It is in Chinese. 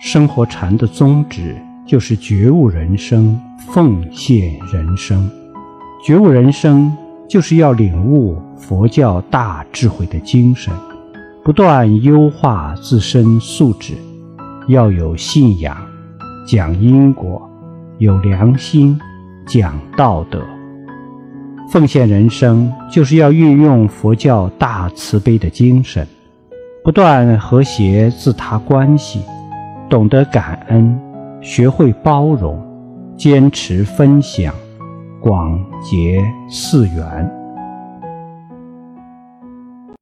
生活禅的宗旨就是觉悟人生、奉献人生。觉悟人生就是要领悟佛教大智慧的精神，不断优化自身素质，要有信仰，讲因果；有良心，讲道德。奉献人生就是要运用佛教大慈悲的精神，不断和谐自他关系。懂得感恩，学会包容，坚持分享，广结四缘。